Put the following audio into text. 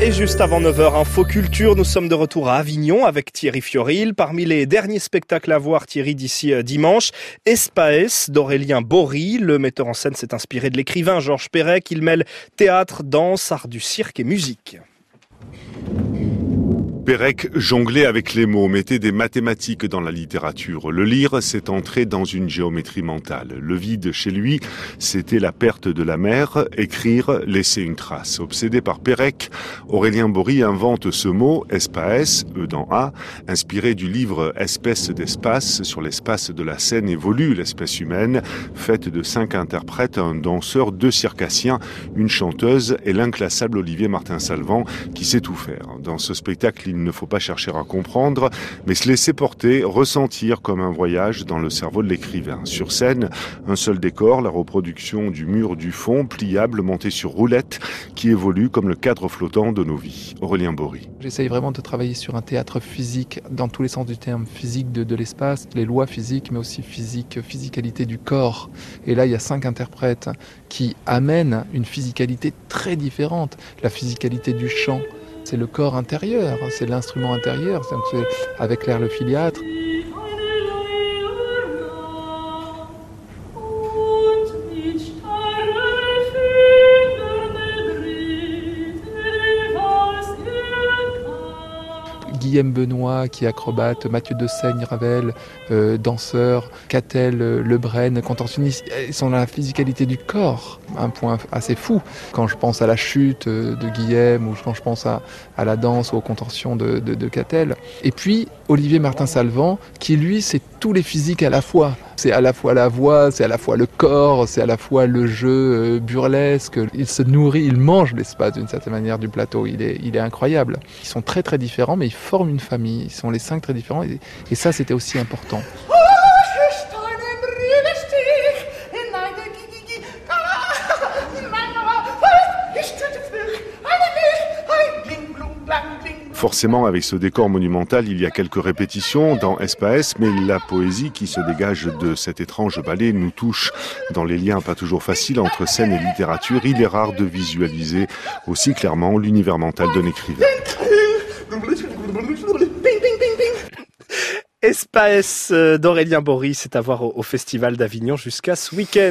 Et juste avant 9h, Info Culture, nous sommes de retour à Avignon avec Thierry Fioril. Parmi les derniers spectacles à voir, Thierry, d'ici euh, dimanche, Espaes d'Aurélien Bory. Le metteur en scène s'est inspiré de l'écrivain Georges Perec. Il mêle théâtre, danse, art du cirque et musique. Pérec jonglait avec les mots, mettait des mathématiques dans la littérature. Le lire, c'est entrer dans une géométrie mentale. Le vide chez lui, c'était la perte de la mer. Écrire, laisser une trace. Obsédé par Pérec, Aurélien Bory invente ce mot, espace, E dans A, inspiré du livre Espèce d'espace sur l'espace de la scène évolue l'espèce humaine, faite de cinq interprètes, un danseur, deux circassiens, une chanteuse et l'inclassable Olivier Martin Salvant qui sait tout faire. Dans ce spectacle, il ne faut pas chercher à comprendre, mais se laisser porter, ressentir comme un voyage dans le cerveau de l'écrivain. Sur scène, un seul décor, la reproduction du mur du fond, pliable, monté sur roulette, qui évolue comme le cadre flottant de nos vies. Aurélien Bory. J'essaye vraiment de travailler sur un théâtre physique, dans tous les sens du terme, physique de, de l'espace, les lois physiques, mais aussi physique, physicalité du corps. Et là, il y a cinq interprètes qui amènent une physicalité très différente. La physicalité du chant, c'est le corps intérieur, c'est l'instrument intérieur, c'est avec l'air le filiatre. Guillaume Benoît qui est acrobate, Mathieu de Seigne, Ravel, euh, danseur, Catel, euh, Lebrun, contorsionniste, ils sont dans la physicalité du corps, un point assez fou. Quand je pense à la chute euh, de Guillaume ou quand je pense à, la danse ou aux contorsions de, de, de Catel. Et puis Olivier Martin Salvant qui lui c'est tous les physiques à la fois. C'est à la fois la voix, c'est à la fois le corps, c'est à la fois le jeu burlesque. Il se nourrit, il mange l'espace d'une certaine manière du plateau. Il est, incroyable. Ils sont très très différents, mais ils forment une famille. Ils sont les cinq très différents. Et ça, c'était aussi important. Forcément, avec ce décor monumental, il y a quelques répétitions dans Espace, mais la poésie qui se dégage de cet étrange ballet nous touche dans les liens pas toujours faciles entre scène et littérature. Il est rare de visualiser aussi clairement l'univers mental d'un écrivain. Espace d'Aurélien Bory, c'est à voir au Festival d'Avignon jusqu'à ce week-end.